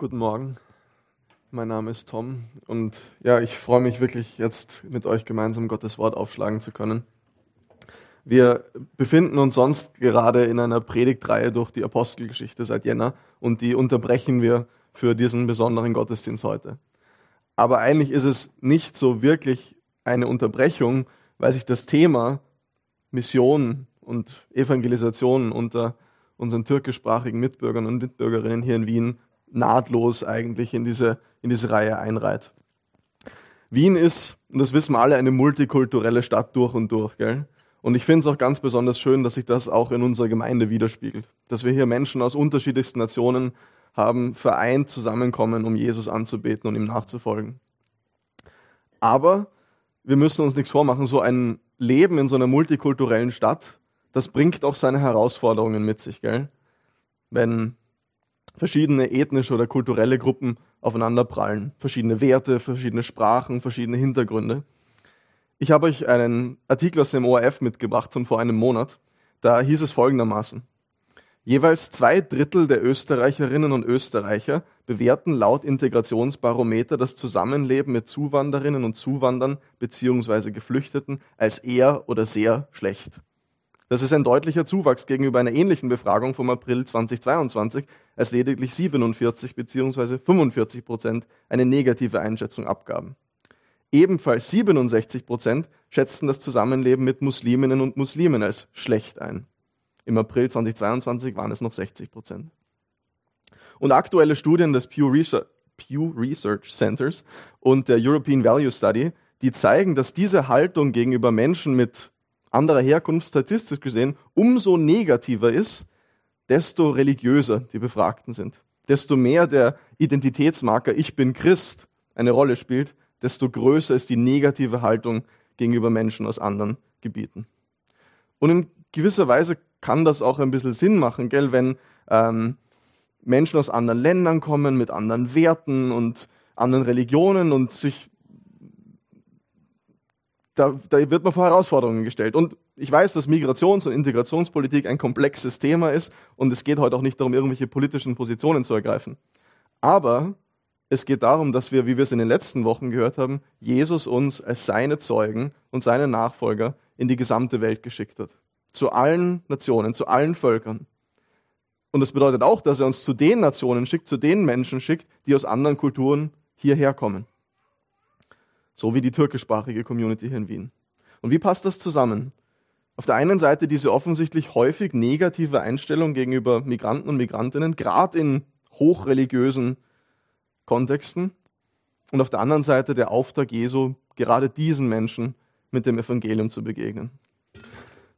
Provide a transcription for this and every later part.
Guten Morgen. Mein Name ist Tom und ja, ich freue mich wirklich jetzt mit euch gemeinsam Gottes Wort aufschlagen zu können. Wir befinden uns sonst gerade in einer Predigtreihe durch die Apostelgeschichte seit Jänner und die unterbrechen wir für diesen besonderen Gottesdienst heute. Aber eigentlich ist es nicht so wirklich eine Unterbrechung, weil sich das Thema Mission und Evangelisation unter unseren türkischsprachigen Mitbürgern und Mitbürgerinnen hier in Wien nahtlos eigentlich in diese, in diese Reihe einreiht. Wien ist, und das wissen wir alle, eine multikulturelle Stadt durch und durch. Gell? Und ich finde es auch ganz besonders schön, dass sich das auch in unserer Gemeinde widerspiegelt. Dass wir hier Menschen aus unterschiedlichsten Nationen haben, vereint zusammenkommen, um Jesus anzubeten und ihm nachzufolgen. Aber wir müssen uns nichts vormachen, so ein Leben in so einer multikulturellen Stadt, das bringt auch seine Herausforderungen mit sich. Gell? Wenn verschiedene ethnische oder kulturelle Gruppen aufeinanderprallen. Verschiedene Werte, verschiedene Sprachen, verschiedene Hintergründe. Ich habe euch einen Artikel aus dem ORF mitgebracht von vor einem Monat. Da hieß es folgendermaßen. Jeweils zwei Drittel der Österreicherinnen und Österreicher bewerten laut Integrationsbarometer das Zusammenleben mit Zuwanderinnen und Zuwandern bzw. Geflüchteten als eher oder sehr schlecht. Das ist ein deutlicher Zuwachs gegenüber einer ähnlichen Befragung vom April 2022, als lediglich 47 bzw. 45 Prozent eine negative Einschätzung abgaben. Ebenfalls 67 Prozent schätzten das Zusammenleben mit Musliminnen und Muslimen als schlecht ein. Im April 2022 waren es noch 60 Prozent. Und aktuelle Studien des Pew Research, Pew Research Centers und der European Value Study, die zeigen, dass diese Haltung gegenüber Menschen mit anderer Herkunft statistisch gesehen umso negativer ist, desto religiöser die Befragten sind. Desto mehr der Identitätsmarker Ich bin Christ eine Rolle spielt, desto größer ist die negative Haltung gegenüber Menschen aus anderen Gebieten. Und in gewisser Weise kann das auch ein bisschen Sinn machen, gell, wenn ähm, Menschen aus anderen Ländern kommen mit anderen Werten und anderen Religionen und sich da, da wird man vor Herausforderungen gestellt. Und ich weiß, dass Migrations- und Integrationspolitik ein komplexes Thema ist und es geht heute auch nicht darum, irgendwelche politischen Positionen zu ergreifen. Aber es geht darum, dass wir, wie wir es in den letzten Wochen gehört haben, Jesus uns als seine Zeugen und seine Nachfolger in die gesamte Welt geschickt hat. Zu allen Nationen, zu allen Völkern. Und das bedeutet auch, dass er uns zu den Nationen schickt, zu den Menschen schickt, die aus anderen Kulturen hierher kommen. So wie die türkischsprachige Community hier in Wien. Und wie passt das zusammen? Auf der einen Seite diese offensichtlich häufig negative Einstellung gegenüber Migranten und Migrantinnen, gerade in hochreligiösen Kontexten. Und auf der anderen Seite der Auftrag Jesu, gerade diesen Menschen mit dem Evangelium zu begegnen.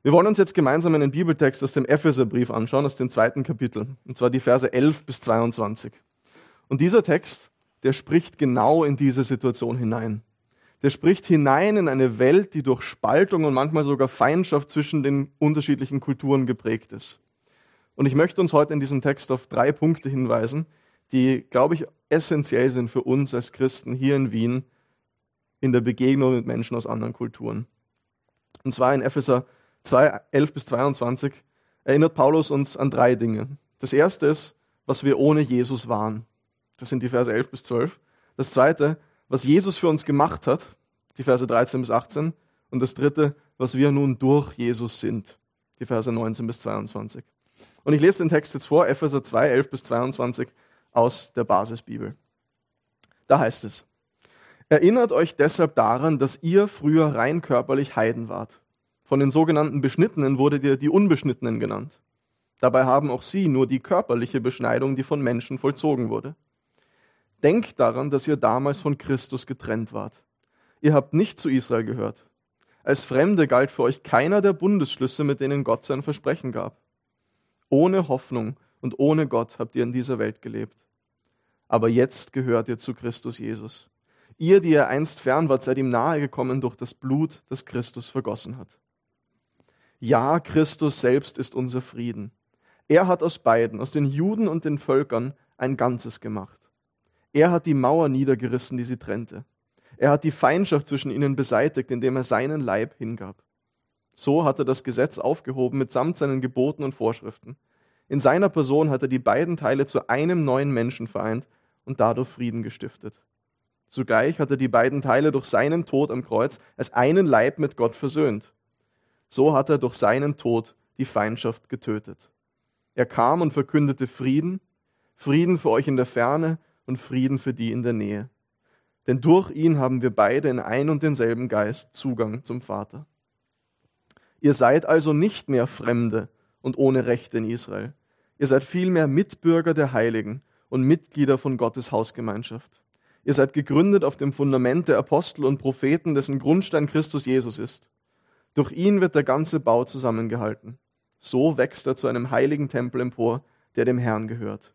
Wir wollen uns jetzt gemeinsam einen Bibeltext aus dem Epheserbrief anschauen, aus dem zweiten Kapitel, und zwar die Verse 11 bis 22. Und dieser Text, der spricht genau in diese Situation hinein der spricht hinein in eine Welt, die durch Spaltung und manchmal sogar Feindschaft zwischen den unterschiedlichen Kulturen geprägt ist. Und ich möchte uns heute in diesem Text auf drei Punkte hinweisen, die, glaube ich, essentiell sind für uns als Christen hier in Wien in der Begegnung mit Menschen aus anderen Kulturen. Und zwar in Epheser 2, 11 bis 22 erinnert Paulus uns an drei Dinge. Das erste ist, was wir ohne Jesus waren. Das sind die Verse 11 bis 12. Das zweite, was Jesus für uns gemacht hat, die Verse 13 bis 18. Und das dritte, was wir nun durch Jesus sind, die Verse 19 bis 22. Und ich lese den Text jetzt vor, Epheser 2, 11 bis 22 aus der Basisbibel. Da heißt es, Erinnert euch deshalb daran, dass ihr früher rein körperlich Heiden wart. Von den sogenannten Beschnittenen wurdet ihr die Unbeschnittenen genannt. Dabei haben auch sie nur die körperliche Beschneidung, die von Menschen vollzogen wurde. Denkt daran, dass ihr damals von Christus getrennt wart. Ihr habt nicht zu Israel gehört. Als Fremde galt für euch keiner der Bundesschlüsse, mit denen Gott sein Versprechen gab. Ohne Hoffnung und ohne Gott habt ihr in dieser Welt gelebt. Aber jetzt gehört ihr zu Christus Jesus. Ihr, die ihr einst fern wart, seid ihm nahegekommen durch das Blut, das Christus vergossen hat. Ja, Christus selbst ist unser Frieden. Er hat aus beiden, aus den Juden und den Völkern, ein Ganzes gemacht. Er hat die Mauer niedergerissen, die sie trennte. Er hat die Feindschaft zwischen ihnen beseitigt, indem er seinen Leib hingab. So hat er das Gesetz aufgehoben mitsamt seinen Geboten und Vorschriften. In seiner Person hat er die beiden Teile zu einem neuen Menschen vereint und dadurch Frieden gestiftet. Zugleich hat er die beiden Teile durch seinen Tod am Kreuz als einen Leib mit Gott versöhnt. So hat er durch seinen Tod die Feindschaft getötet. Er kam und verkündete Frieden, Frieden für euch in der Ferne und Frieden für die in der Nähe. Denn durch ihn haben wir beide in ein und denselben Geist Zugang zum Vater. Ihr seid also nicht mehr Fremde und ohne Rechte in Israel. Ihr seid vielmehr Mitbürger der Heiligen und Mitglieder von Gottes Hausgemeinschaft. Ihr seid gegründet auf dem Fundament der Apostel und Propheten, dessen Grundstein Christus Jesus ist. Durch ihn wird der ganze Bau zusammengehalten. So wächst er zu einem heiligen Tempel empor, der dem Herrn gehört.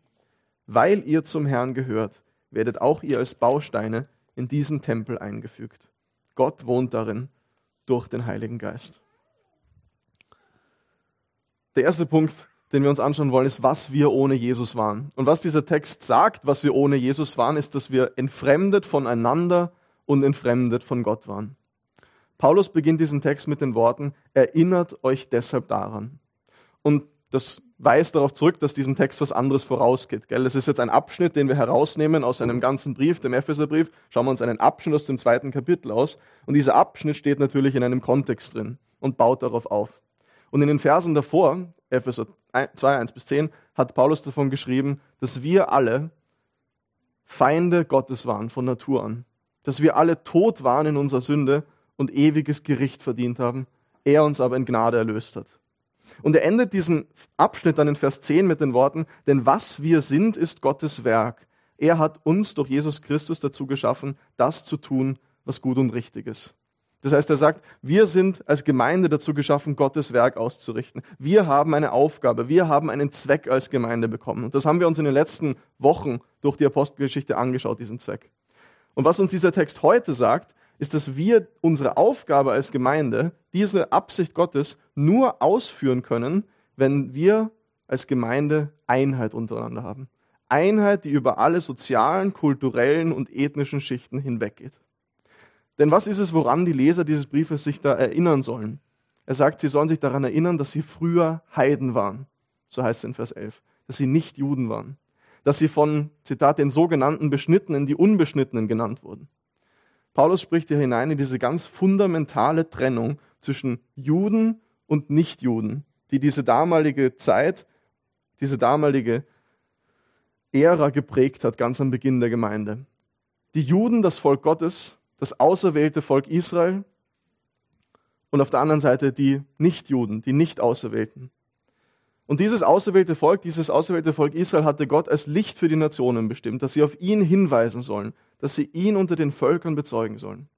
Weil ihr zum Herrn gehört, werdet auch ihr als Bausteine in diesen Tempel eingefügt. Gott wohnt darin durch den Heiligen Geist. Der erste Punkt, den wir uns anschauen wollen, ist, was wir ohne Jesus waren. Und was dieser Text sagt, was wir ohne Jesus waren, ist, dass wir entfremdet voneinander und entfremdet von Gott waren. Paulus beginnt diesen Text mit den Worten, erinnert euch deshalb daran. Und das weist darauf zurück, dass diesem Text was anderes vorausgeht. Gell? Das ist jetzt ein Abschnitt, den wir herausnehmen aus einem ganzen Brief, dem Epheserbrief. Schauen wir uns einen Abschnitt aus dem zweiten Kapitel aus. Und dieser Abschnitt steht natürlich in einem Kontext drin und baut darauf auf. Und in den Versen davor, Epheser 2, 1 bis 10, hat Paulus davon geschrieben, dass wir alle Feinde Gottes waren von Natur an. Dass wir alle tot waren in unserer Sünde und ewiges Gericht verdient haben, er uns aber in Gnade erlöst hat. Und er endet diesen Abschnitt dann in Vers 10 mit den Worten, denn was wir sind, ist Gottes Werk. Er hat uns durch Jesus Christus dazu geschaffen, das zu tun, was gut und richtig ist. Das heißt, er sagt, wir sind als Gemeinde dazu geschaffen, Gottes Werk auszurichten. Wir haben eine Aufgabe, wir haben einen Zweck als Gemeinde bekommen. Und das haben wir uns in den letzten Wochen durch die Apostelgeschichte angeschaut, diesen Zweck. Und was uns dieser Text heute sagt, ist, dass wir unsere Aufgabe als Gemeinde, diese Absicht Gottes, nur ausführen können, wenn wir als Gemeinde Einheit untereinander haben. Einheit, die über alle sozialen, kulturellen und ethnischen Schichten hinweggeht. Denn was ist es, woran die Leser dieses Briefes sich da erinnern sollen? Er sagt, sie sollen sich daran erinnern, dass sie früher Heiden waren. So heißt es in Vers 11. Dass sie nicht Juden waren. Dass sie von, Zitat, den sogenannten Beschnittenen die Unbeschnittenen genannt wurden. Paulus spricht hier hinein in diese ganz fundamentale Trennung zwischen Juden und Nichtjuden, die diese damalige Zeit, diese damalige Ära geprägt hat, ganz am Beginn der Gemeinde. Die Juden, das Volk Gottes, das auserwählte Volk Israel und auf der anderen Seite die Nichtjuden, die Nicht-Auserwählten. Und dieses auserwählte Volk, dieses auserwählte Volk Israel hatte Gott als Licht für die Nationen bestimmt, dass sie auf ihn hinweisen sollen, dass sie ihn unter den Völkern bezeugen sollen.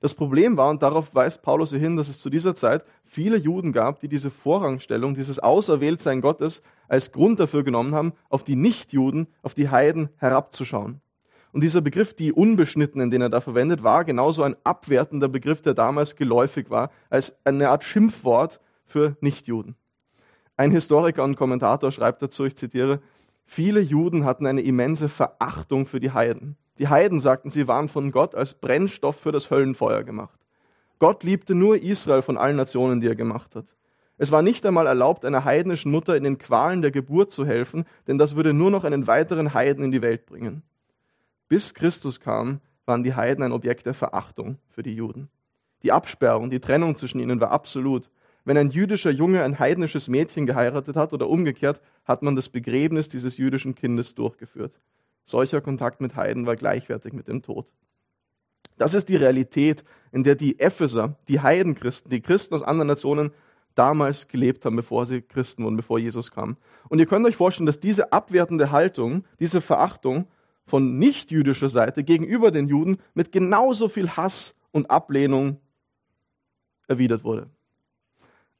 Das Problem war, und darauf weist Paulus hier hin, dass es zu dieser Zeit viele Juden gab, die diese Vorrangstellung, dieses Auserwähltsein Gottes als Grund dafür genommen haben, auf die Nichtjuden, auf die Heiden herabzuschauen. Und dieser Begriff, die Unbeschnittenen, den er da verwendet, war genauso ein abwertender Begriff, der damals geläufig war, als eine Art Schimpfwort für Nichtjuden. Ein Historiker und Kommentator schreibt dazu, ich zitiere, viele Juden hatten eine immense Verachtung für die Heiden. Die Heiden sagten, sie waren von Gott als Brennstoff für das Höllenfeuer gemacht. Gott liebte nur Israel von allen Nationen, die er gemacht hat. Es war nicht einmal erlaubt, einer heidnischen Mutter in den Qualen der Geburt zu helfen, denn das würde nur noch einen weiteren Heiden in die Welt bringen. Bis Christus kam, waren die Heiden ein Objekt der Verachtung für die Juden. Die Absperrung, die Trennung zwischen ihnen war absolut. Wenn ein jüdischer Junge ein heidnisches Mädchen geheiratet hat oder umgekehrt, hat man das Begräbnis dieses jüdischen Kindes durchgeführt. Solcher Kontakt mit Heiden war gleichwertig mit dem Tod. Das ist die Realität, in der die Epheser, die Heidenchristen, die Christen aus anderen Nationen damals gelebt haben, bevor sie Christen wurden, bevor Jesus kam. Und ihr könnt euch vorstellen, dass diese abwertende Haltung, diese Verachtung von nichtjüdischer Seite gegenüber den Juden mit genauso viel Hass und Ablehnung erwidert wurde.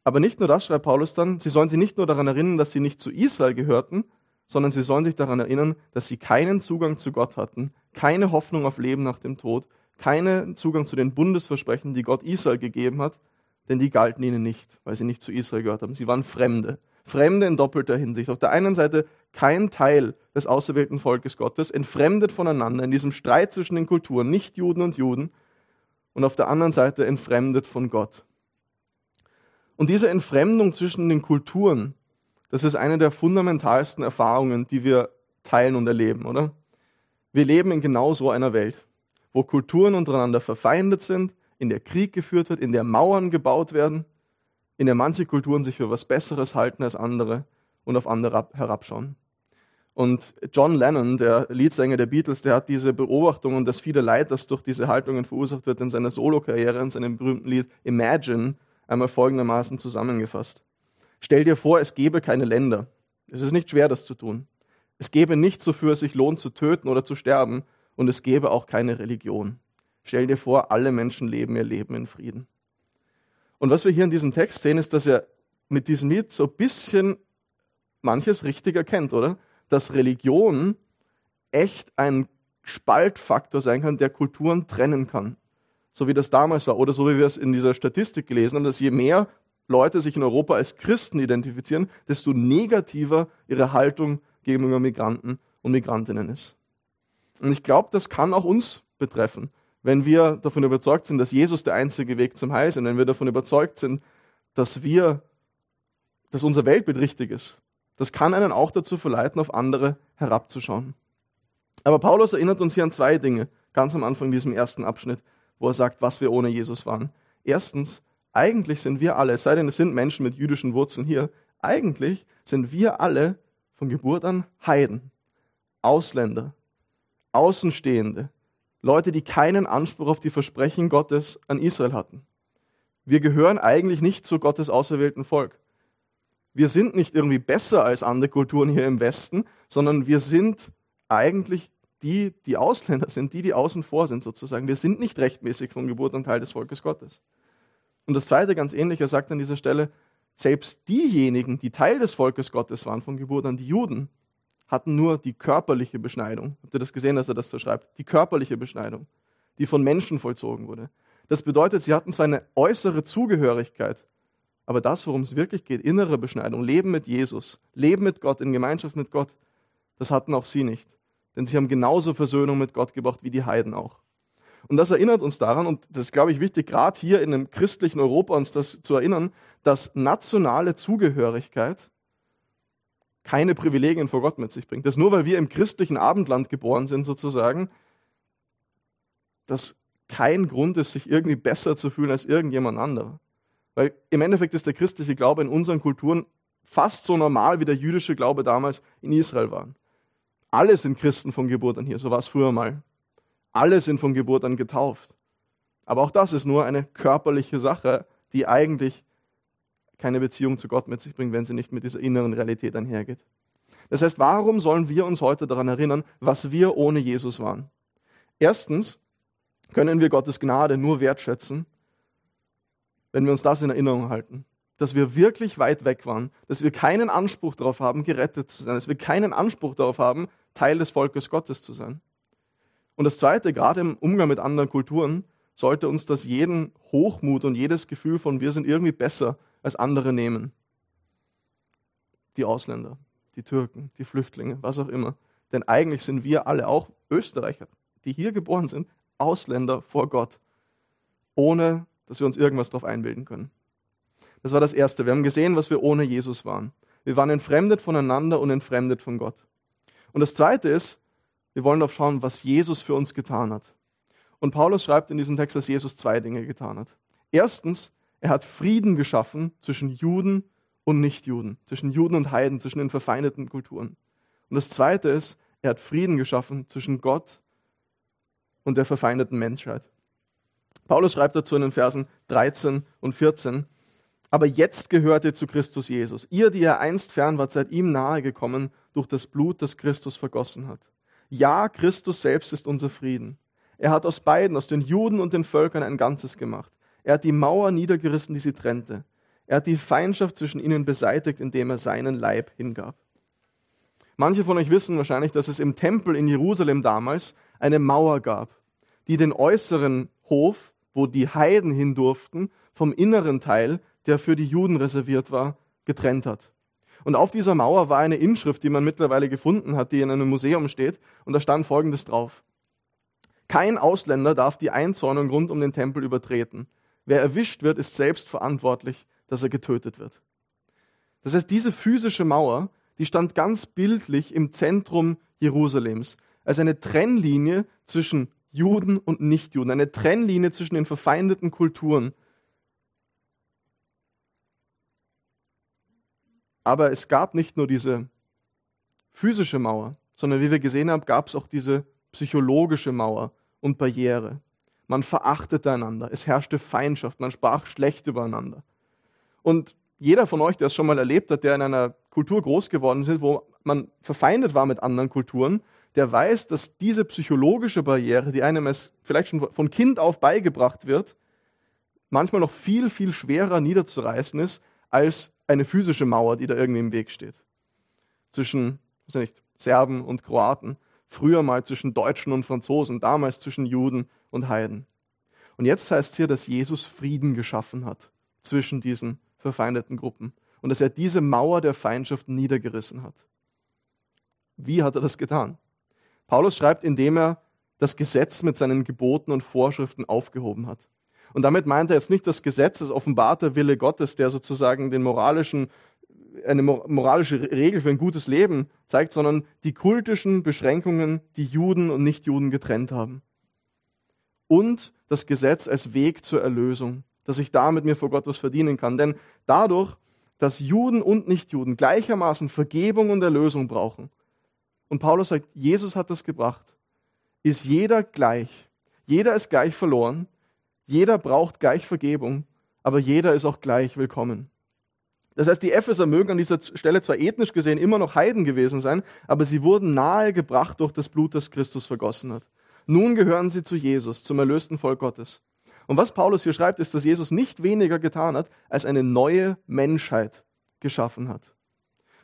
Aber nicht nur das, schreibt Paulus dann, sie sollen sich nicht nur daran erinnern, dass sie nicht zu Israel gehörten, sondern sie sollen sich daran erinnern, dass sie keinen Zugang zu Gott hatten, keine Hoffnung auf Leben nach dem Tod, keinen Zugang zu den Bundesversprechen, die Gott Israel gegeben hat, denn die galten ihnen nicht, weil sie nicht zu Israel gehört haben. Sie waren Fremde. Fremde in doppelter Hinsicht. Auf der einen Seite kein Teil des auserwählten Volkes Gottes, entfremdet voneinander in diesem Streit zwischen den Kulturen, nicht Juden und Juden, und auf der anderen Seite entfremdet von Gott. Und diese Entfremdung zwischen den Kulturen, das ist eine der fundamentalsten Erfahrungen, die wir teilen und erleben, oder? Wir leben in genau so einer Welt, wo Kulturen untereinander verfeindet sind, in der Krieg geführt wird, in der Mauern gebaut werden, in der manche Kulturen sich für was Besseres halten als andere und auf andere herabschauen. Und John Lennon, der Leadsänger der Beatles, der hat diese Beobachtung und das viele Leid, das durch diese Haltungen verursacht wird, in seiner Solokarriere, in seinem berühmten Lied Imagine, einmal folgendermaßen zusammengefasst. Stell dir vor, es gäbe keine Länder. Es ist nicht schwer, das zu tun. Es gäbe nichts, wofür es sich lohnt zu töten oder zu sterben, und es gäbe auch keine Religion. Stell dir vor, alle Menschen leben ihr Leben in Frieden. Und was wir hier in diesem Text sehen, ist, dass er mit diesem Lied so ein bisschen manches richtig erkennt, oder? dass Religion echt ein Spaltfaktor sein kann, der Kulturen trennen kann. So wie das damals war. Oder so wie wir es in dieser Statistik gelesen haben, dass je mehr Leute sich in Europa als Christen identifizieren, desto negativer ihre Haltung gegenüber Migranten und Migrantinnen ist. Und ich glaube, das kann auch uns betreffen. Wenn wir davon überzeugt sind, dass Jesus der einzige Weg zum Heil ist, wenn wir davon überzeugt sind, dass wir, dass unser Weltbild richtig ist, das kann einen auch dazu verleiten, auf andere herabzuschauen. Aber Paulus erinnert uns hier an zwei Dinge, ganz am Anfang in diesem ersten Abschnitt, wo er sagt, was wir ohne Jesus waren. Erstens, eigentlich sind wir alle, es sei denn, es sind Menschen mit jüdischen Wurzeln hier, eigentlich sind wir alle von Geburt an Heiden, Ausländer, Außenstehende, Leute, die keinen Anspruch auf die Versprechen Gottes an Israel hatten. Wir gehören eigentlich nicht zu Gottes auserwählten Volk wir sind nicht irgendwie besser als andere Kulturen hier im Westen, sondern wir sind eigentlich die, die Ausländer sind, die, die außen vor sind sozusagen. Wir sind nicht rechtmäßig von Geburt an Teil des Volkes Gottes. Und das Zweite, ganz ähnlich, er sagt an dieser Stelle, selbst diejenigen, die Teil des Volkes Gottes waren von Geburt an, die Juden, hatten nur die körperliche Beschneidung. Habt ihr das gesehen, dass er das so schreibt? Die körperliche Beschneidung, die von Menschen vollzogen wurde. Das bedeutet, sie hatten zwar eine äußere Zugehörigkeit, aber das, worum es wirklich geht, innere Beschneidung, Leben mit Jesus, Leben mit Gott, in Gemeinschaft mit Gott, das hatten auch sie nicht. Denn sie haben genauso Versöhnung mit Gott gebracht wie die Heiden auch. Und das erinnert uns daran, und das ist, glaube ich, wichtig, gerade hier in einem christlichen Europa uns das zu erinnern, dass nationale Zugehörigkeit keine Privilegien vor Gott mit sich bringt. Dass nur weil wir im christlichen Abendland geboren sind, sozusagen, dass kein Grund ist, sich irgendwie besser zu fühlen als irgendjemand anderer. Weil im Endeffekt ist der christliche Glaube in unseren Kulturen fast so normal, wie der jüdische Glaube damals in Israel war. Alle sind Christen von Geburt an hier, so war es früher mal. Alle sind von Geburt an getauft. Aber auch das ist nur eine körperliche Sache, die eigentlich keine Beziehung zu Gott mit sich bringt, wenn sie nicht mit dieser inneren Realität einhergeht. Das heißt, warum sollen wir uns heute daran erinnern, was wir ohne Jesus waren? Erstens können wir Gottes Gnade nur wertschätzen, wenn wir uns das in Erinnerung halten, dass wir wirklich weit weg waren, dass wir keinen Anspruch darauf haben, gerettet zu sein, dass wir keinen Anspruch darauf haben, Teil des Volkes Gottes zu sein. Und das Zweite, gerade im Umgang mit anderen Kulturen, sollte uns das jeden Hochmut und jedes Gefühl von wir sind irgendwie besser als andere nehmen. Die Ausländer, die Türken, die Flüchtlinge, was auch immer. Denn eigentlich sind wir alle, auch Österreicher, die hier geboren sind, Ausländer vor Gott, ohne dass wir uns irgendwas darauf einbilden können. Das war das Erste. Wir haben gesehen, was wir ohne Jesus waren. Wir waren entfremdet voneinander und entfremdet von Gott. Und das Zweite ist, wir wollen darauf schauen, was Jesus für uns getan hat. Und Paulus schreibt in diesem Text, dass Jesus zwei Dinge getan hat. Erstens, er hat Frieden geschaffen zwischen Juden und Nichtjuden, zwischen Juden und Heiden, zwischen den verfeindeten Kulturen. Und das Zweite ist, er hat Frieden geschaffen zwischen Gott und der verfeindeten Menschheit. Paulus schreibt dazu in den Versen 13 und 14, aber jetzt gehört ihr zu Christus Jesus. Ihr, die ihr einst fern wart, seid ihm nahe gekommen durch das Blut, das Christus vergossen hat. Ja, Christus selbst ist unser Frieden. Er hat aus beiden, aus den Juden und den Völkern ein Ganzes gemacht. Er hat die Mauer niedergerissen, die sie trennte. Er hat die Feindschaft zwischen ihnen beseitigt, indem er seinen Leib hingab. Manche von euch wissen wahrscheinlich, dass es im Tempel in Jerusalem damals eine Mauer gab, die den äußeren Hof wo die Heiden hin durften, vom inneren Teil, der für die Juden reserviert war, getrennt hat. Und auf dieser Mauer war eine Inschrift, die man mittlerweile gefunden hat, die in einem Museum steht, und da stand folgendes drauf. Kein Ausländer darf die Einzäunung rund um den Tempel übertreten. Wer erwischt wird, ist selbst verantwortlich, dass er getötet wird. Das heißt, diese physische Mauer, die stand ganz bildlich im Zentrum Jerusalems, als eine Trennlinie zwischen Juden und Nichtjuden, eine Trennlinie zwischen den verfeindeten Kulturen. Aber es gab nicht nur diese physische Mauer, sondern wie wir gesehen haben, gab es auch diese psychologische Mauer und Barriere. Man verachtete einander, es herrschte Feindschaft, man sprach schlecht übereinander. Und jeder von euch, der es schon mal erlebt hat, der in einer Kultur groß geworden ist, wo man verfeindet war mit anderen Kulturen, der weiß, dass diese psychologische Barriere, die einem es vielleicht schon von Kind auf beigebracht wird, manchmal noch viel, viel schwerer niederzureißen ist als eine physische Mauer, die da irgendwie im Weg steht. Zwischen, weiß nicht, Serben und Kroaten, früher mal zwischen Deutschen und Franzosen, damals zwischen Juden und Heiden. Und jetzt heißt es hier, dass Jesus Frieden geschaffen hat zwischen diesen verfeindeten Gruppen und dass er diese Mauer der Feindschaft niedergerissen hat. Wie hat er das getan? Paulus schreibt, indem er das Gesetz mit seinen Geboten und Vorschriften aufgehoben hat. Und damit meint er jetzt nicht das Gesetz, das offenbarte Wille Gottes, der sozusagen den moralischen, eine moralische Regel für ein gutes Leben zeigt, sondern die kultischen Beschränkungen, die Juden und Nichtjuden getrennt haben. Und das Gesetz als Weg zur Erlösung, dass ich damit mir vor Gott was verdienen kann. Denn dadurch, dass Juden und Nichtjuden gleichermaßen Vergebung und Erlösung brauchen, und Paulus sagt, Jesus hat das gebracht, ist jeder gleich. Jeder ist gleich verloren jeder braucht gleich Vergebung, aber jeder ist auch gleich willkommen. Das heißt, die Epheser mögen an dieser Stelle zwar ethnisch gesehen immer noch Heiden gewesen sein, aber sie wurden nahe gebracht durch das Blut, das Christus vergossen hat. Nun gehören sie zu Jesus, zum erlösten Volk Gottes. Und was Paulus hier schreibt, ist, dass Jesus nicht weniger getan hat, als eine neue Menschheit geschaffen hat.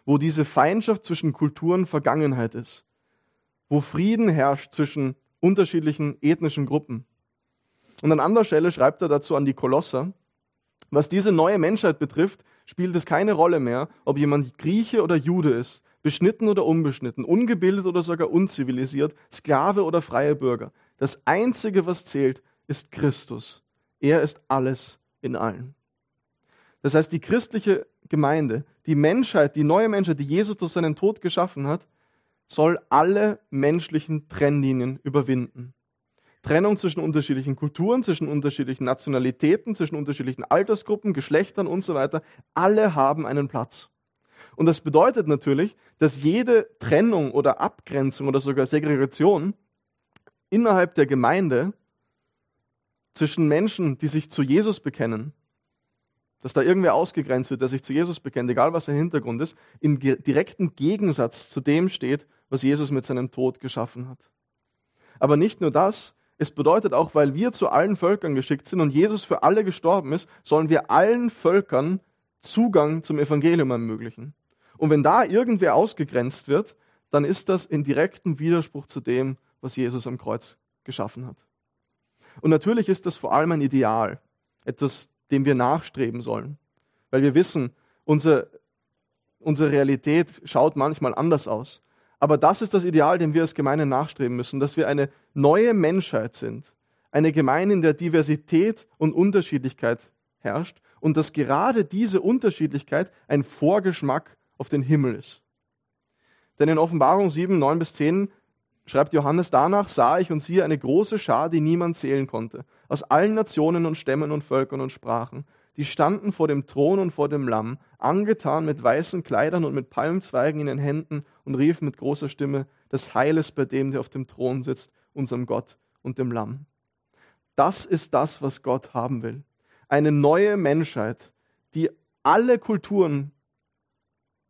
Wo diese Feindschaft zwischen Kulturen Vergangenheit ist. Wo Frieden herrscht zwischen unterschiedlichen ethnischen Gruppen. Und an anderer Stelle schreibt er dazu an die Kolosser, was diese neue Menschheit betrifft, spielt es keine Rolle mehr, ob jemand Grieche oder Jude ist, beschnitten oder unbeschnitten, ungebildet oder sogar unzivilisiert, Sklave oder freie Bürger. Das Einzige, was zählt, ist Christus. Er ist alles in allen. Das heißt, die christliche Gemeinde, die Menschheit, die neue Menschheit, die Jesus durch seinen Tod geschaffen hat, soll alle menschlichen Trennlinien überwinden. Trennung zwischen unterschiedlichen Kulturen, zwischen unterschiedlichen Nationalitäten, zwischen unterschiedlichen Altersgruppen, Geschlechtern und so weiter. Alle haben einen Platz. Und das bedeutet natürlich, dass jede Trennung oder Abgrenzung oder sogar Segregation innerhalb der Gemeinde zwischen Menschen, die sich zu Jesus bekennen, dass da irgendwer ausgegrenzt wird, der sich zu Jesus bekennt, egal was sein Hintergrund ist, in direkten Gegensatz zu dem steht, was Jesus mit seinem Tod geschaffen hat. Aber nicht nur das, es bedeutet auch, weil wir zu allen Völkern geschickt sind und Jesus für alle gestorben ist, sollen wir allen Völkern Zugang zum Evangelium ermöglichen. Und wenn da irgendwer ausgegrenzt wird, dann ist das in direktem Widerspruch zu dem, was Jesus am Kreuz geschaffen hat. Und natürlich ist das vor allem ein Ideal, etwas, dem wir nachstreben sollen. Weil wir wissen, unsere, unsere Realität schaut manchmal anders aus. Aber das ist das Ideal, dem wir als Gemeinde nachstreben müssen, dass wir eine neue Menschheit sind. Eine Gemeinde, in der Diversität und Unterschiedlichkeit herrscht und dass gerade diese Unterschiedlichkeit ein Vorgeschmack auf den Himmel ist. Denn in Offenbarung 7, 9 bis 10 schreibt Johannes, danach sah ich und siehe eine große Schar, die niemand zählen konnte, aus allen Nationen und Stämmen und Völkern und Sprachen die standen vor dem Thron und vor dem Lamm, angetan mit weißen Kleidern und mit Palmzweigen in den Händen und riefen mit großer Stimme, das Heil ist bei dem, der auf dem Thron sitzt, unserem Gott und dem Lamm. Das ist das, was Gott haben will. Eine neue Menschheit, die alle Kulturen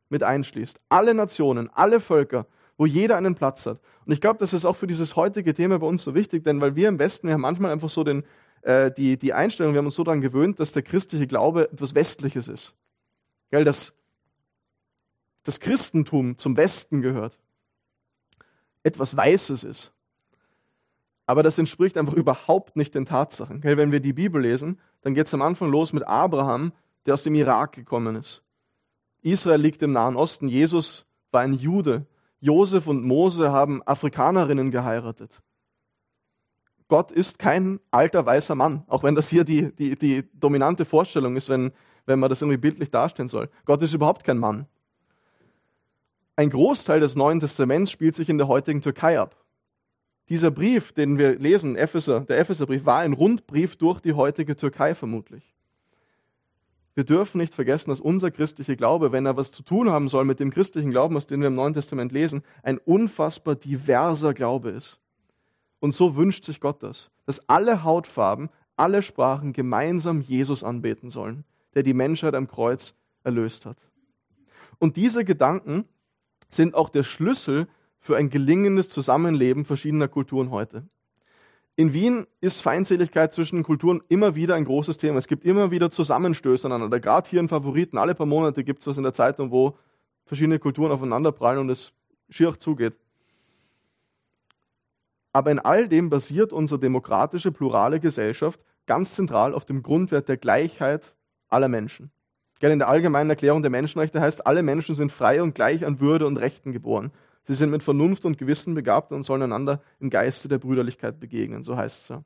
mit einschließt, alle Nationen, alle Völker, wo jeder einen Platz hat. Und ich glaube, das ist auch für dieses heutige Thema bei uns so wichtig, denn weil wir im Westen, wir haben manchmal einfach so den, äh, die, die Einstellung, wir haben uns so daran gewöhnt, dass der christliche Glaube etwas Westliches ist. Gell, dass das Christentum zum Westen gehört. Etwas Weißes ist. Aber das entspricht einfach überhaupt nicht den Tatsachen. Gell, wenn wir die Bibel lesen, dann geht es am Anfang los mit Abraham, der aus dem Irak gekommen ist. Israel liegt im Nahen Osten. Jesus war ein Jude. Josef und Mose haben Afrikanerinnen geheiratet. Gott ist kein alter weißer Mann, auch wenn das hier die, die, die dominante Vorstellung ist, wenn, wenn man das irgendwie bildlich darstellen soll. Gott ist überhaupt kein Mann. Ein Großteil des Neuen Testaments spielt sich in der heutigen Türkei ab. Dieser Brief, den wir lesen, Epheser, der Epheserbrief, war ein Rundbrief durch die heutige Türkei vermutlich. Wir dürfen nicht vergessen, dass unser christlicher Glaube, wenn er was zu tun haben soll mit dem christlichen Glauben, aus dem wir im Neuen Testament lesen, ein unfassbar diverser Glaube ist. Und so wünscht sich Gott das, dass alle Hautfarben, alle Sprachen gemeinsam Jesus anbeten sollen, der die Menschheit am Kreuz erlöst hat. Und diese Gedanken sind auch der Schlüssel für ein gelingendes Zusammenleben verschiedener Kulturen heute. In Wien ist Feindseligkeit zwischen Kulturen immer wieder ein großes Thema. Es gibt immer wieder Zusammenstöße aneinander. Gerade hier in Favoriten, alle paar Monate gibt es was in der Zeitung, wo verschiedene Kulturen aufeinanderprallen und es schier zugeht. Aber in all dem basiert unsere demokratische, plurale Gesellschaft ganz zentral auf dem Grundwert der Gleichheit aller Menschen. In der allgemeinen Erklärung der Menschenrechte heißt, alle Menschen sind frei und gleich an Würde und Rechten geboren. Sie sind mit Vernunft und Gewissen begabt und sollen einander im Geiste der Brüderlichkeit begegnen, so heißt es ja.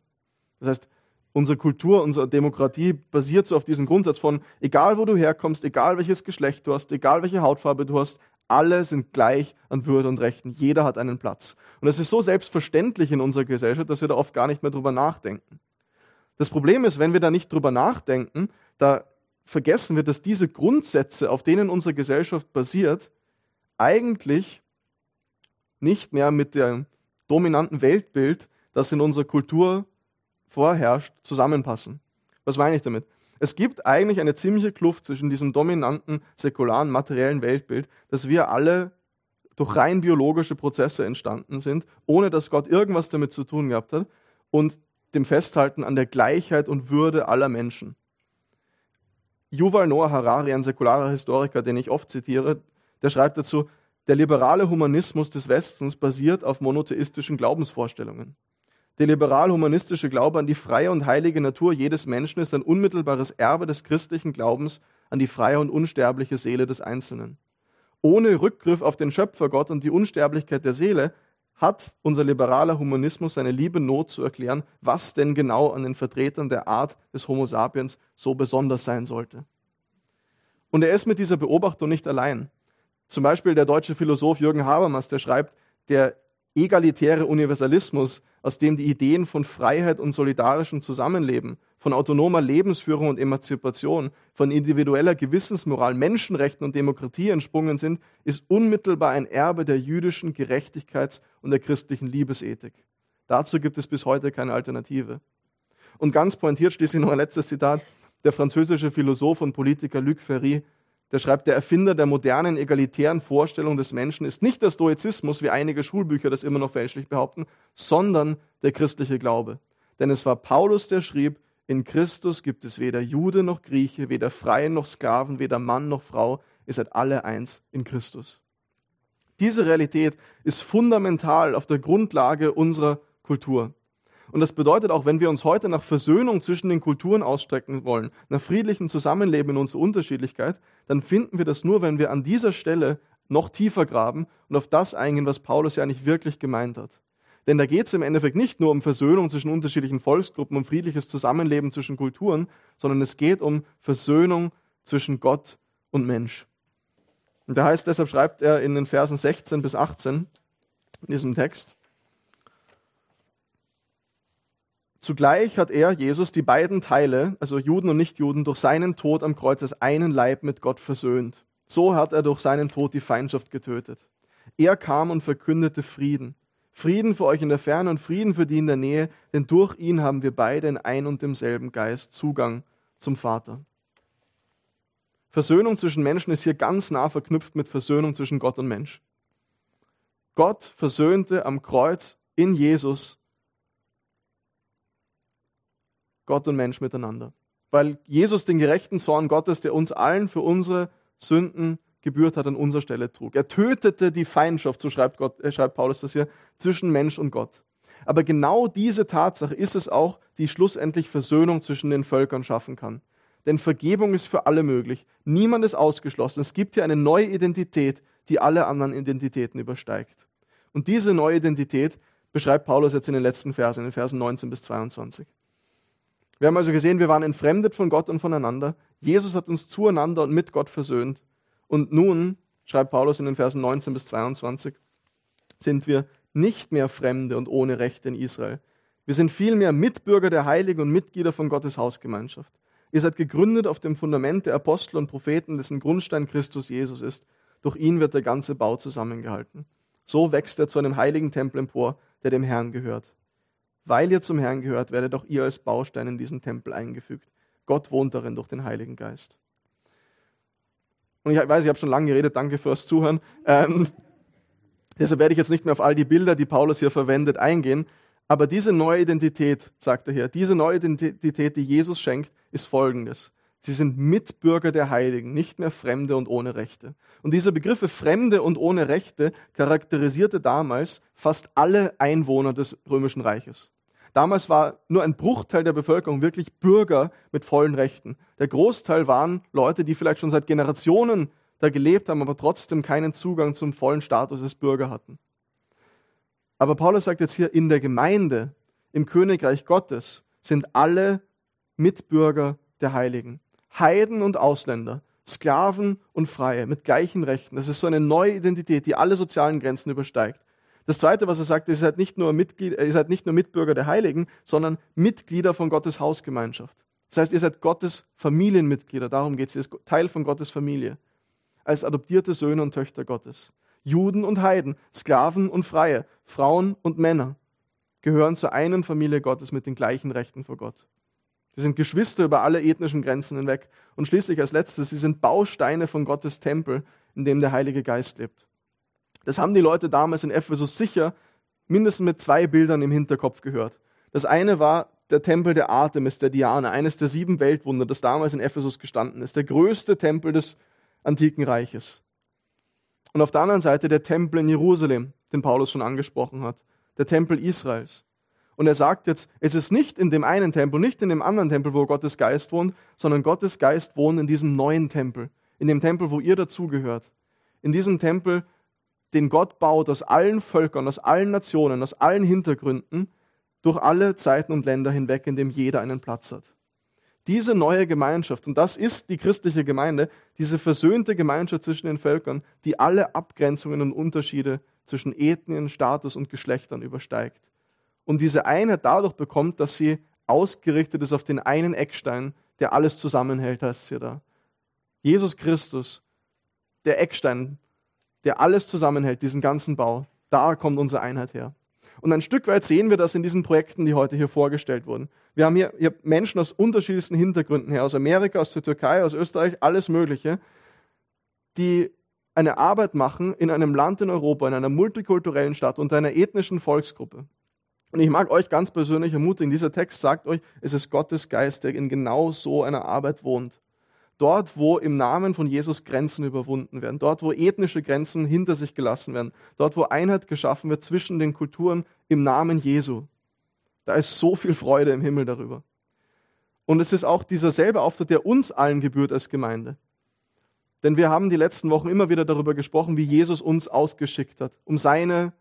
Das heißt, unsere Kultur, unsere Demokratie basiert so auf diesem Grundsatz von, egal wo du herkommst, egal welches Geschlecht du hast, egal welche Hautfarbe du hast, alle sind gleich an Würde und Rechten. Jeder hat einen Platz. Und das ist so selbstverständlich in unserer Gesellschaft, dass wir da oft gar nicht mehr drüber nachdenken. Das Problem ist, wenn wir da nicht drüber nachdenken, da vergessen wir, dass diese Grundsätze, auf denen unsere Gesellschaft basiert, eigentlich nicht mehr mit dem dominanten Weltbild, das in unserer Kultur vorherrscht, zusammenpassen. Was meine ich damit? Es gibt eigentlich eine ziemliche Kluft zwischen diesem dominanten, säkularen, materiellen Weltbild, dass wir alle durch rein biologische Prozesse entstanden sind, ohne dass Gott irgendwas damit zu tun gehabt hat, und dem Festhalten an der Gleichheit und Würde aller Menschen. Yuval Noah Harari, ein säkularer Historiker, den ich oft zitiere, der schreibt dazu, der liberale Humanismus des Westens basiert auf monotheistischen Glaubensvorstellungen. Der liberal-humanistische Glaube an die freie und heilige Natur jedes Menschen ist ein unmittelbares Erbe des christlichen Glaubens an die freie und unsterbliche Seele des Einzelnen. Ohne Rückgriff auf den Schöpfergott und die Unsterblichkeit der Seele hat unser liberaler Humanismus seine liebe Not zu erklären, was denn genau an den Vertretern der Art des Homo sapiens so besonders sein sollte. Und er ist mit dieser Beobachtung nicht allein. Zum Beispiel der deutsche Philosoph Jürgen Habermas, der schreibt, der egalitäre Universalismus, aus dem die Ideen von Freiheit und solidarischem Zusammenleben, von autonomer Lebensführung und Emanzipation, von individueller Gewissensmoral, Menschenrechten und Demokratie entsprungen sind, ist unmittelbar ein Erbe der jüdischen Gerechtigkeits- und der christlichen Liebesethik. Dazu gibt es bis heute keine Alternative. Und ganz pointiert schließlich noch ein letztes Zitat. Der französische Philosoph und Politiker Luc Ferry der schreibt, der Erfinder der modernen egalitären Vorstellung des Menschen ist nicht der Stoizismus, wie einige Schulbücher das immer noch fälschlich behaupten, sondern der christliche Glaube. Denn es war Paulus, der schrieb, in Christus gibt es weder Jude noch Grieche, weder Freien noch Sklaven, weder Mann noch Frau, ihr seid alle eins in Christus. Diese Realität ist fundamental auf der Grundlage unserer Kultur. Und das bedeutet auch, wenn wir uns heute nach Versöhnung zwischen den Kulturen ausstrecken wollen, nach friedlichem Zusammenleben in unserer Unterschiedlichkeit, dann finden wir das nur, wenn wir an dieser Stelle noch tiefer graben und auf das eingehen, was Paulus ja nicht wirklich gemeint hat. Denn da geht es im Endeffekt nicht nur um Versöhnung zwischen unterschiedlichen Volksgruppen, um friedliches Zusammenleben zwischen Kulturen, sondern es geht um Versöhnung zwischen Gott und Mensch. Und da heißt, deshalb schreibt er in den Versen 16 bis 18 in diesem Text, Zugleich hat er, Jesus, die beiden Teile, also Juden und Nichtjuden, durch seinen Tod am Kreuz als einen Leib mit Gott versöhnt. So hat er durch seinen Tod die Feindschaft getötet. Er kam und verkündete Frieden. Frieden für euch in der Ferne und Frieden für die in der Nähe, denn durch ihn haben wir beide in ein und demselben Geist Zugang zum Vater. Versöhnung zwischen Menschen ist hier ganz nah verknüpft mit Versöhnung zwischen Gott und Mensch. Gott versöhnte am Kreuz in Jesus Gott und Mensch miteinander. Weil Jesus den gerechten Zorn Gottes, der uns allen für unsere Sünden gebührt hat, an unserer Stelle trug. Er tötete die Feindschaft, so schreibt, Gott, äh, schreibt Paulus das hier, zwischen Mensch und Gott. Aber genau diese Tatsache ist es auch, die schlussendlich Versöhnung zwischen den Völkern schaffen kann. Denn Vergebung ist für alle möglich. Niemand ist ausgeschlossen. Es gibt hier eine neue Identität, die alle anderen Identitäten übersteigt. Und diese neue Identität beschreibt Paulus jetzt in den letzten Versen, in den Versen 19 bis 22. Wir haben also gesehen, wir waren entfremdet von Gott und voneinander. Jesus hat uns zueinander und mit Gott versöhnt. Und nun, schreibt Paulus in den Versen 19 bis 22, sind wir nicht mehr Fremde und ohne Rechte in Israel. Wir sind vielmehr Mitbürger der Heiligen und Mitglieder von Gottes Hausgemeinschaft. Ihr seid gegründet auf dem Fundament der Apostel und Propheten, dessen Grundstein Christus Jesus ist. Durch ihn wird der ganze Bau zusammengehalten. So wächst er zu einem heiligen Tempel empor, der dem Herrn gehört. Weil ihr zum Herrn gehört, werdet auch ihr als Baustein in diesen Tempel eingefügt. Gott wohnt darin durch den Heiligen Geist. Und ich weiß, ich habe schon lange geredet, danke fürs Zuhören. Ähm, deshalb werde ich jetzt nicht mehr auf all die Bilder, die Paulus hier verwendet, eingehen. Aber diese neue Identität, sagt er hier, diese neue Identität, die Jesus schenkt, ist folgendes. Sie sind Mitbürger der Heiligen, nicht mehr Fremde und ohne Rechte. Und diese Begriffe Fremde und ohne Rechte charakterisierte damals fast alle Einwohner des römischen Reiches. Damals war nur ein Bruchteil der Bevölkerung wirklich Bürger mit vollen Rechten. Der Großteil waren Leute, die vielleicht schon seit Generationen da gelebt haben, aber trotzdem keinen Zugang zum vollen Status des Bürger hatten. Aber Paulus sagt jetzt hier, in der Gemeinde, im Königreich Gottes sind alle Mitbürger der Heiligen. Heiden und Ausländer, Sklaven und Freie mit gleichen Rechten. Das ist so eine neue Identität, die alle sozialen Grenzen übersteigt. Das Zweite, was er sagt, ist, ihr seid, nicht nur Mitglied, ihr seid nicht nur Mitbürger der Heiligen, sondern Mitglieder von Gottes Hausgemeinschaft. Das heißt, ihr seid Gottes Familienmitglieder, darum geht es, ihr seid Teil von Gottes Familie. Als adoptierte Söhne und Töchter Gottes. Juden und Heiden, Sklaven und Freie, Frauen und Männer gehören zur einen Familie Gottes mit den gleichen Rechten vor Gott. Sie sind Geschwister über alle ethnischen Grenzen hinweg. Und schließlich als letztes, sie sind Bausteine von Gottes Tempel, in dem der Heilige Geist lebt. Das haben die Leute damals in Ephesus sicher mindestens mit zwei Bildern im Hinterkopf gehört. Das eine war der Tempel der Artemis, der Diana, eines der sieben Weltwunder, das damals in Ephesus gestanden ist, der größte Tempel des antiken Reiches. Und auf der anderen Seite der Tempel in Jerusalem, den Paulus schon angesprochen hat, der Tempel Israels. Und er sagt jetzt, es ist nicht in dem einen Tempel, nicht in dem anderen Tempel, wo Gottes Geist wohnt, sondern Gottes Geist wohnt in diesem neuen Tempel, in dem Tempel, wo ihr dazugehört. In diesem Tempel, den Gott baut aus allen Völkern, aus allen Nationen, aus allen Hintergründen, durch alle Zeiten und Länder hinweg, in dem jeder einen Platz hat. Diese neue Gemeinschaft, und das ist die christliche Gemeinde, diese versöhnte Gemeinschaft zwischen den Völkern, die alle Abgrenzungen und Unterschiede zwischen Ethnien, Status und Geschlechtern übersteigt. Und diese Einheit dadurch bekommt, dass sie ausgerichtet ist auf den einen Eckstein, der alles zusammenhält, heißt es hier da. Jesus Christus, der Eckstein, der alles zusammenhält, diesen ganzen Bau. Da kommt unsere Einheit her. Und ein Stück weit sehen wir das in diesen Projekten, die heute hier vorgestellt wurden. Wir haben hier, hier Menschen aus unterschiedlichsten Hintergründen her, aus Amerika, aus der Türkei, aus Österreich, alles Mögliche, die eine Arbeit machen in einem Land in Europa, in einer multikulturellen Stadt unter einer ethnischen Volksgruppe. Und ich mag euch ganz persönlich ermutigen, dieser Text sagt euch, es ist Gottes Geist, der in genau so einer Arbeit wohnt. Dort, wo im Namen von Jesus Grenzen überwunden werden, dort, wo ethnische Grenzen hinter sich gelassen werden, dort, wo Einheit geschaffen wird zwischen den Kulturen im Namen Jesu. Da ist so viel Freude im Himmel darüber. Und es ist auch dieser selbe Auftrag, der uns allen gebührt als Gemeinde. Denn wir haben die letzten Wochen immer wieder darüber gesprochen, wie Jesus uns ausgeschickt hat, um seine,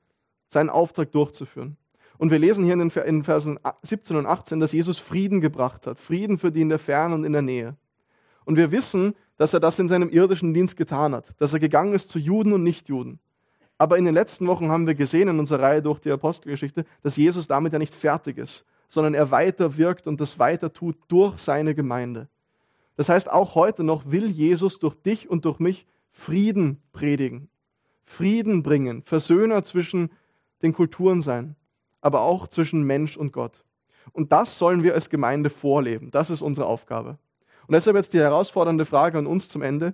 seinen Auftrag durchzuführen. Und wir lesen hier in den Versen 17 und 18, dass Jesus Frieden gebracht hat. Frieden für die in der Ferne und in der Nähe. Und wir wissen, dass er das in seinem irdischen Dienst getan hat, dass er gegangen ist zu Juden und Nichtjuden. Aber in den letzten Wochen haben wir gesehen in unserer Reihe durch die Apostelgeschichte, dass Jesus damit ja nicht fertig ist, sondern er weiter wirkt und das weiter tut durch seine Gemeinde. Das heißt, auch heute noch will Jesus durch dich und durch mich Frieden predigen, Frieden bringen, Versöhner zwischen den Kulturen sein, aber auch zwischen Mensch und Gott. Und das sollen wir als Gemeinde vorleben. Das ist unsere Aufgabe. Und deshalb jetzt die herausfordernde Frage an uns zum Ende.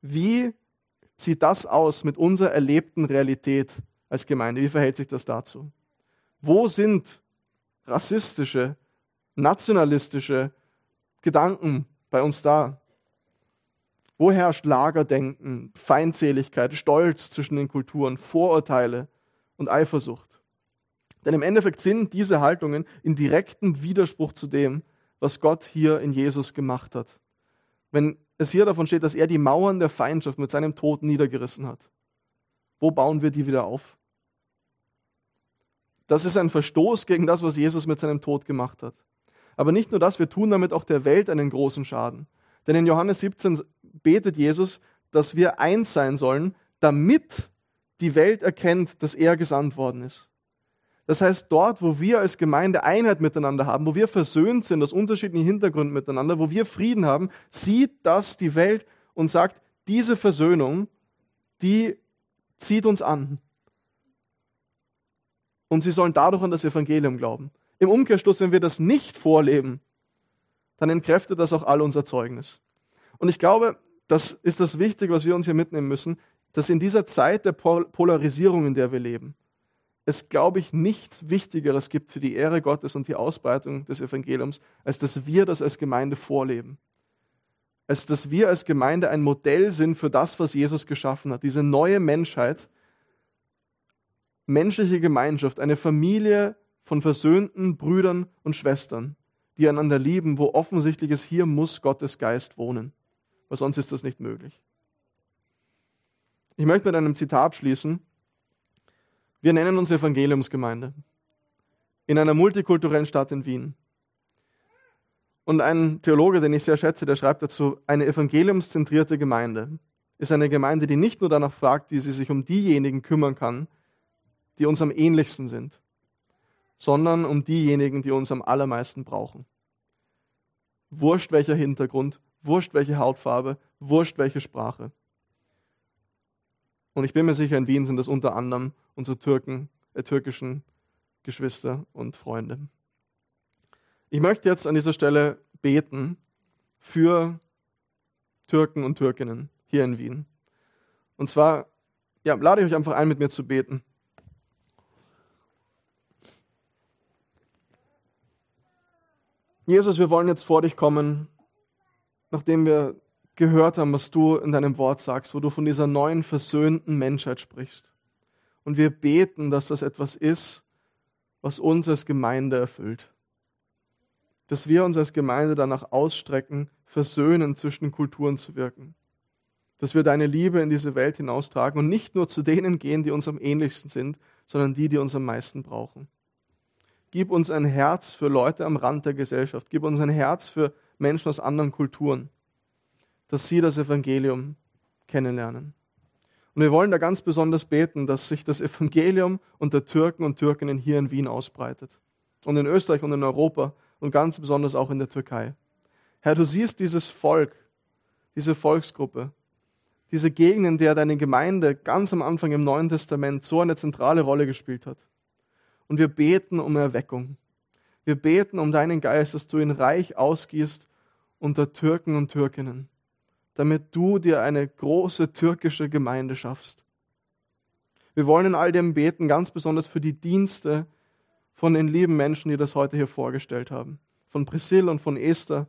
Wie sieht das aus mit unserer erlebten Realität als Gemeinde? Wie verhält sich das dazu? Wo sind rassistische, nationalistische Gedanken bei uns da? Wo herrscht Lagerdenken, Feindseligkeit, Stolz zwischen den Kulturen, Vorurteile und Eifersucht? Denn im Endeffekt sind diese Haltungen in direktem Widerspruch zu dem, was Gott hier in Jesus gemacht hat. Wenn es hier davon steht, dass er die Mauern der Feindschaft mit seinem Tod niedergerissen hat, wo bauen wir die wieder auf? Das ist ein Verstoß gegen das, was Jesus mit seinem Tod gemacht hat. Aber nicht nur das, wir tun damit auch der Welt einen großen Schaden. Denn in Johannes 17 betet Jesus, dass wir eins sein sollen, damit die Welt erkennt, dass er gesandt worden ist. Das heißt, dort, wo wir als Gemeinde Einheit miteinander haben, wo wir versöhnt sind aus unterschiedlichen Hintergründen miteinander, wo wir Frieden haben, sieht das die Welt und sagt, diese Versöhnung, die zieht uns an. Und sie sollen dadurch an das Evangelium glauben. Im Umkehrschluss, wenn wir das nicht vorleben, dann entkräftet das auch all unser Zeugnis. Und ich glaube, das ist das Wichtige, was wir uns hier mitnehmen müssen, dass in dieser Zeit der Polarisierung, in der wir leben, es, glaube ich, nichts Wichtigeres gibt für die Ehre Gottes und die Ausbreitung des Evangeliums, als dass wir das als Gemeinde vorleben. Als dass wir als Gemeinde ein Modell sind für das, was Jesus geschaffen hat. Diese neue Menschheit, menschliche Gemeinschaft, eine Familie von versöhnten Brüdern und Schwestern, die einander lieben, wo offensichtlich ist, hier muss Gottes Geist wohnen. Weil sonst ist das nicht möglich. Ich möchte mit einem Zitat schließen wir nennen uns Evangeliumsgemeinde in einer multikulturellen Stadt in Wien. Und ein Theologe, den ich sehr schätze, der schreibt dazu, eine evangeliumszentrierte Gemeinde ist eine Gemeinde, die nicht nur danach fragt, wie sie sich um diejenigen kümmern kann, die uns am ähnlichsten sind, sondern um diejenigen, die uns am allermeisten brauchen. Wurscht welcher Hintergrund, wurscht welche Hautfarbe, wurscht welche Sprache. Und ich bin mir sicher, in Wien sind das unter anderem unsere Türken, äh, türkischen Geschwister und Freunde. Ich möchte jetzt an dieser Stelle beten für Türken und Türkinnen hier in Wien. Und zwar, ja, lade ich euch einfach ein, mit mir zu beten. Jesus, wir wollen jetzt vor dich kommen, nachdem wir gehört haben, was du in deinem Wort sagst, wo du von dieser neuen, versöhnten Menschheit sprichst. Und wir beten, dass das etwas ist, was uns als Gemeinde erfüllt. Dass wir uns als Gemeinde danach ausstrecken, versöhnen zwischen Kulturen zu wirken. Dass wir deine Liebe in diese Welt hinaustragen und nicht nur zu denen gehen, die uns am ähnlichsten sind, sondern die, die uns am meisten brauchen. Gib uns ein Herz für Leute am Rand der Gesellschaft. Gib uns ein Herz für Menschen aus anderen Kulturen dass sie das Evangelium kennenlernen. Und wir wollen da ganz besonders beten, dass sich das Evangelium unter Türken und Türkinnen hier in Wien ausbreitet. Und in Österreich und in Europa und ganz besonders auch in der Türkei. Herr, du siehst dieses Volk, diese Volksgruppe, diese Gegend, in der deine Gemeinde ganz am Anfang im Neuen Testament so eine zentrale Rolle gespielt hat. Und wir beten um Erweckung. Wir beten um deinen Geist, dass du ihn reich ausgießt unter Türken und Türkinnen damit du dir eine große türkische Gemeinde schaffst. Wir wollen in all dem beten, ganz besonders für die Dienste von den lieben Menschen, die das heute hier vorgestellt haben. Von Priscilla und von Esther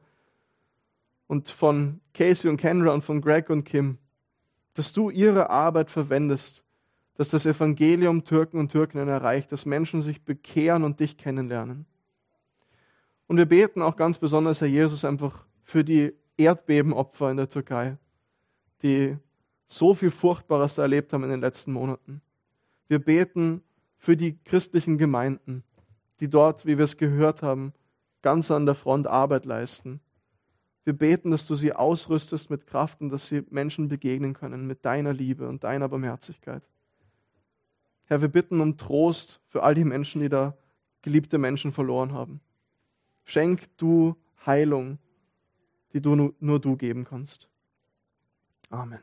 und von Casey und Kendra und von Greg und Kim. Dass du ihre Arbeit verwendest, dass das Evangelium Türken und Türkinnen erreicht, dass Menschen sich bekehren und dich kennenlernen. Und wir beten auch ganz besonders, Herr Jesus, einfach für die Erdbebenopfer in der Türkei, die so viel Furchtbares erlebt haben in den letzten Monaten. Wir beten für die christlichen Gemeinden, die dort, wie wir es gehört haben, ganz an der Front Arbeit leisten. Wir beten, dass du sie ausrüstest mit Kraft und dass sie Menschen begegnen können mit deiner Liebe und deiner Barmherzigkeit. Herr, wir bitten um Trost für all die Menschen, die da geliebte Menschen verloren haben. Schenk du Heilung die du nur du geben kannst. Amen.